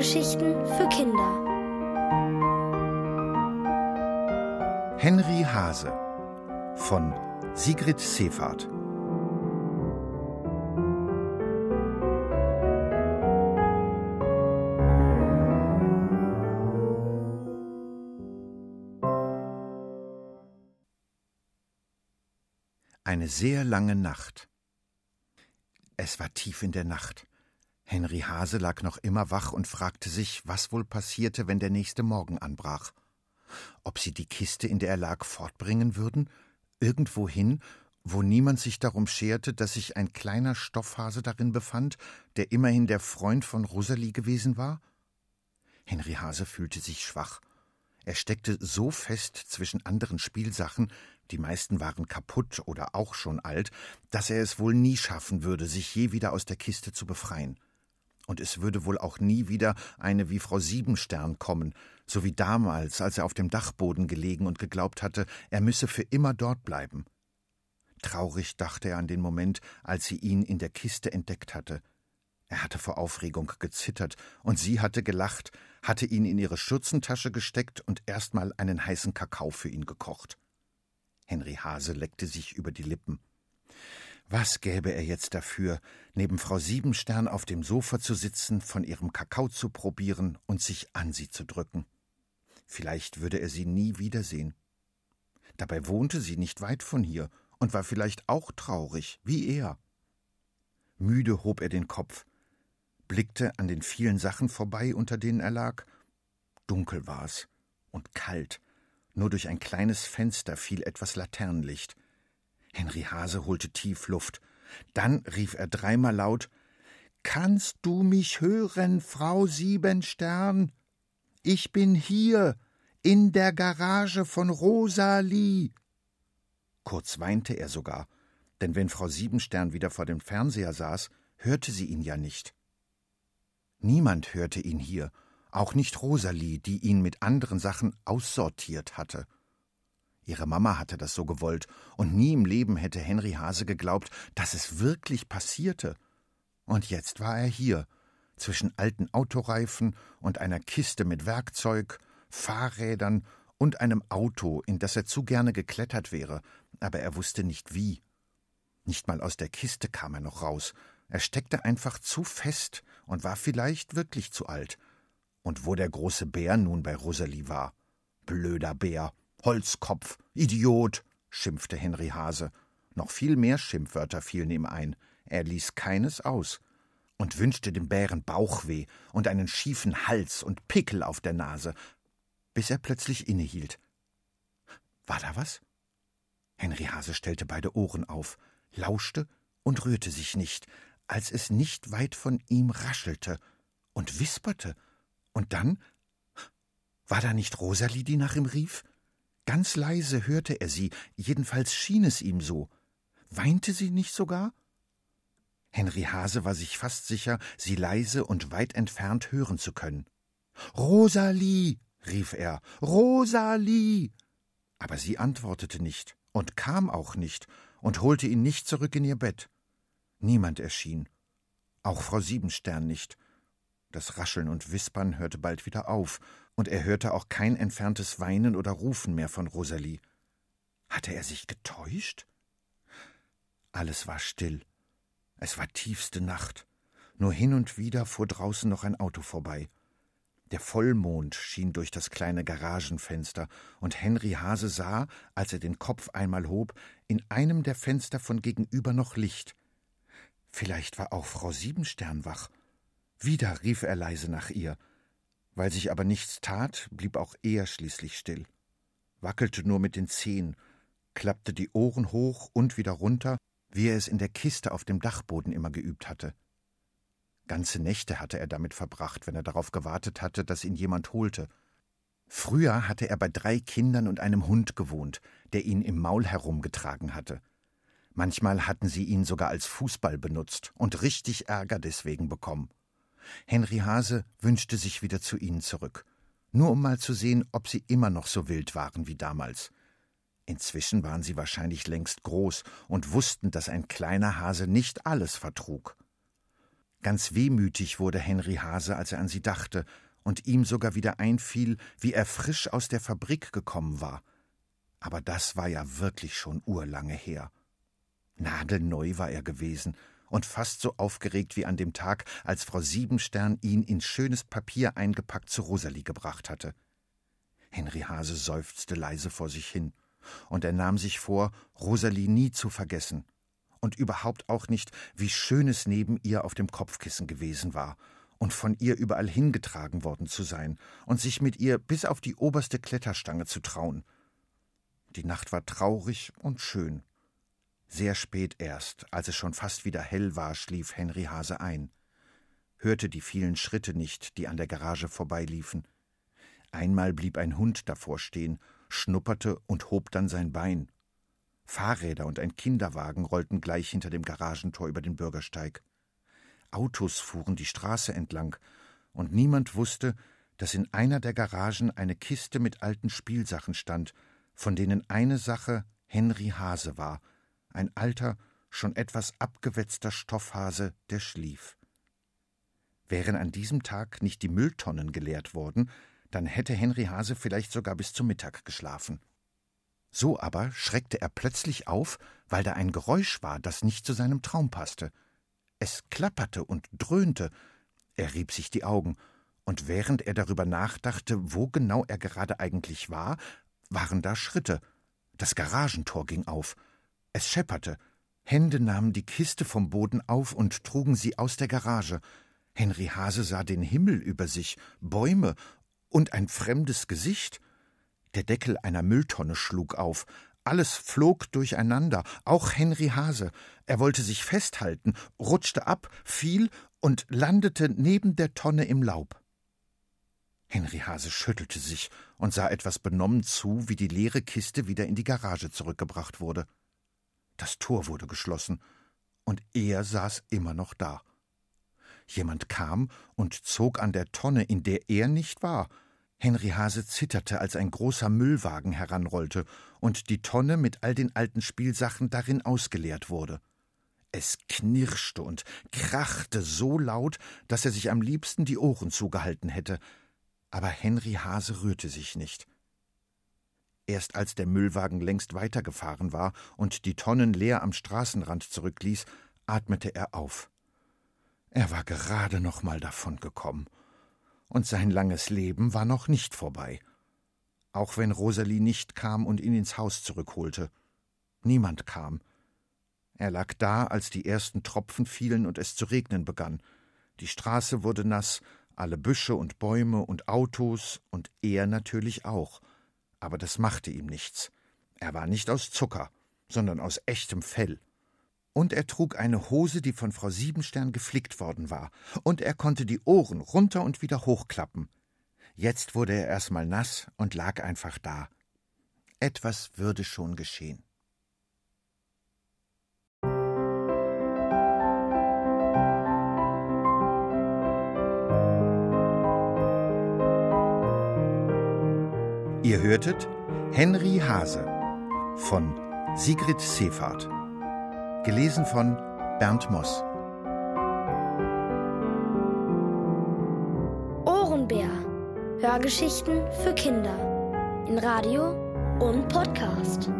Hörgeschichten für Kinder. Henry Hase von Sigrid Seefahrt. Eine sehr lange Nacht. Es war tief in der Nacht. Henry Hase lag noch immer wach und fragte sich, was wohl passierte, wenn der nächste Morgen anbrach. Ob sie die Kiste, in der er lag, fortbringen würden, irgendwohin, wo niemand sich darum scherte, dass sich ein kleiner Stoffhase darin befand, der immerhin der Freund von Rosalie gewesen war? Henry Hase fühlte sich schwach. Er steckte so fest zwischen anderen Spielsachen, die meisten waren kaputt oder auch schon alt, dass er es wohl nie schaffen würde, sich je wieder aus der Kiste zu befreien und es würde wohl auch nie wieder eine wie Frau Siebenstern kommen, so wie damals, als er auf dem Dachboden gelegen und geglaubt hatte, er müsse für immer dort bleiben. Traurig dachte er an den Moment, als sie ihn in der Kiste entdeckt hatte. Er hatte vor Aufregung gezittert, und sie hatte gelacht, hatte ihn in ihre Schürzentasche gesteckt und erstmal einen heißen Kakao für ihn gekocht. Henry Hase leckte sich über die Lippen. Was gäbe er jetzt dafür, neben Frau Siebenstern auf dem Sofa zu sitzen, von ihrem Kakao zu probieren und sich an sie zu drücken? Vielleicht würde er sie nie wiedersehen. Dabei wohnte sie nicht weit von hier und war vielleicht auch traurig, wie er. Müde hob er den Kopf, blickte an den vielen Sachen vorbei, unter denen er lag. Dunkel war's und kalt. Nur durch ein kleines Fenster fiel etwas Laternenlicht. Henry Hase holte tief Luft. Dann rief er dreimal laut Kannst du mich hören, Frau Siebenstern? Ich bin hier, in der Garage von Rosalie. Kurz weinte er sogar, denn wenn Frau Siebenstern wieder vor dem Fernseher saß, hörte sie ihn ja nicht. Niemand hörte ihn hier, auch nicht Rosalie, die ihn mit anderen Sachen aussortiert hatte. Ihre Mama hatte das so gewollt, und nie im Leben hätte Henry Hase geglaubt, dass es wirklich passierte. Und jetzt war er hier, zwischen alten Autoreifen und einer Kiste mit Werkzeug, Fahrrädern und einem Auto, in das er zu gerne geklettert wäre, aber er wusste nicht wie. Nicht mal aus der Kiste kam er noch raus. Er steckte einfach zu fest und war vielleicht wirklich zu alt. Und wo der große Bär nun bei Rosalie war. Blöder Bär. Holzkopf, Idiot, schimpfte Henry Hase. Noch viel mehr Schimpfwörter fielen ihm ein. Er ließ keines aus und wünschte dem Bären Bauchweh und einen schiefen Hals und Pickel auf der Nase, bis er plötzlich innehielt. War da was? Henry Hase stellte beide Ohren auf, lauschte und rührte sich nicht, als es nicht weit von ihm raschelte und wisperte. Und dann war da nicht Rosalie, die nach ihm rief? Ganz leise hörte er sie, jedenfalls schien es ihm so. Weinte sie nicht sogar? Henry Hase war sich fast sicher, sie leise und weit entfernt hören zu können. Rosalie, rief er, Rosalie. Aber sie antwortete nicht und kam auch nicht und holte ihn nicht zurück in ihr Bett. Niemand erschien, auch Frau Siebenstern nicht. Das Rascheln und Wispern hörte bald wieder auf, und er hörte auch kein entferntes Weinen oder Rufen mehr von Rosalie. Hatte er sich getäuscht? Alles war still. Es war tiefste Nacht. Nur hin und wieder fuhr draußen noch ein Auto vorbei. Der Vollmond schien durch das kleine Garagenfenster, und Henry Hase sah, als er den Kopf einmal hob, in einem der Fenster von gegenüber noch Licht. Vielleicht war auch Frau Siebenstern wach. Wieder rief er leise nach ihr. Weil sich aber nichts tat, blieb auch er schließlich still, wackelte nur mit den Zehen, klappte die Ohren hoch und wieder runter, wie er es in der Kiste auf dem Dachboden immer geübt hatte. Ganze Nächte hatte er damit verbracht, wenn er darauf gewartet hatte, dass ihn jemand holte. Früher hatte er bei drei Kindern und einem Hund gewohnt, der ihn im Maul herumgetragen hatte. Manchmal hatten sie ihn sogar als Fußball benutzt und richtig Ärger deswegen bekommen. Henry Hase wünschte sich wieder zu ihnen zurück, nur um mal zu sehen, ob sie immer noch so wild waren wie damals. Inzwischen waren sie wahrscheinlich längst groß und wussten, dass ein kleiner Hase nicht alles vertrug. Ganz wehmütig wurde Henry Hase, als er an sie dachte, und ihm sogar wieder einfiel, wie er frisch aus der Fabrik gekommen war. Aber das war ja wirklich schon urlange her. Nagelneu war er gewesen und fast so aufgeregt wie an dem Tag, als Frau Siebenstern ihn in schönes Papier eingepackt zu Rosalie gebracht hatte. Henry Hase seufzte leise vor sich hin, und er nahm sich vor, Rosalie nie zu vergessen, und überhaupt auch nicht, wie schön es neben ihr auf dem Kopfkissen gewesen war, und von ihr überall hingetragen worden zu sein, und sich mit ihr bis auf die oberste Kletterstange zu trauen. Die Nacht war traurig und schön. Sehr spät erst, als es schon fast wieder hell war, schlief Henry Hase ein, hörte die vielen Schritte nicht, die an der Garage vorbeiliefen. Einmal blieb ein Hund davor stehen, schnupperte und hob dann sein Bein. Fahrräder und ein Kinderwagen rollten gleich hinter dem Garagentor über den Bürgersteig. Autos fuhren die Straße entlang, und niemand wusste, dass in einer der Garagen eine Kiste mit alten Spielsachen stand, von denen eine Sache Henry Hase war, ein alter, schon etwas abgewetzter Stoffhase, der schlief. Wären an diesem Tag nicht die Mülltonnen geleert worden, dann hätte Henry Hase vielleicht sogar bis zum Mittag geschlafen. So aber schreckte er plötzlich auf, weil da ein Geräusch war, das nicht zu seinem Traum passte. Es klapperte und dröhnte. Er rieb sich die Augen, und während er darüber nachdachte, wo genau er gerade eigentlich war, waren da Schritte. Das Garagentor ging auf. Es schepperte. Hände nahmen die Kiste vom Boden auf und trugen sie aus der Garage. Henry Hase sah den Himmel über sich, Bäume und ein fremdes Gesicht. Der Deckel einer Mülltonne schlug auf. Alles flog durcheinander, auch Henry Hase. Er wollte sich festhalten, rutschte ab, fiel und landete neben der Tonne im Laub. Henry Hase schüttelte sich und sah etwas benommen zu, wie die leere Kiste wieder in die Garage zurückgebracht wurde. Das Tor wurde geschlossen, und er saß immer noch da. Jemand kam und zog an der Tonne, in der er nicht war. Henry Hase zitterte, als ein großer Müllwagen heranrollte und die Tonne mit all den alten Spielsachen darin ausgeleert wurde. Es knirschte und krachte so laut, dass er sich am liebsten die Ohren zugehalten hätte. Aber Henry Hase rührte sich nicht. Erst als der Müllwagen längst weitergefahren war und die Tonnen leer am Straßenrand zurückließ, atmete er auf. Er war gerade noch mal davongekommen und sein langes Leben war noch nicht vorbei. Auch wenn Rosalie nicht kam und ihn ins Haus zurückholte. Niemand kam. Er lag da, als die ersten Tropfen fielen und es zu regnen begann. Die Straße wurde nass, alle Büsche und Bäume und Autos und er natürlich auch. Aber das machte ihm nichts. Er war nicht aus Zucker, sondern aus echtem Fell. Und er trug eine Hose, die von Frau Siebenstern geflickt worden war, und er konnte die Ohren runter und wieder hochklappen. Jetzt wurde er erstmal nass und lag einfach da. Etwas würde schon geschehen. Hörtet Henry Hase von Sigrid Seefahrt. Gelesen von Bernd Moss. Ohrenbär. Hörgeschichten für Kinder. In Radio und Podcast.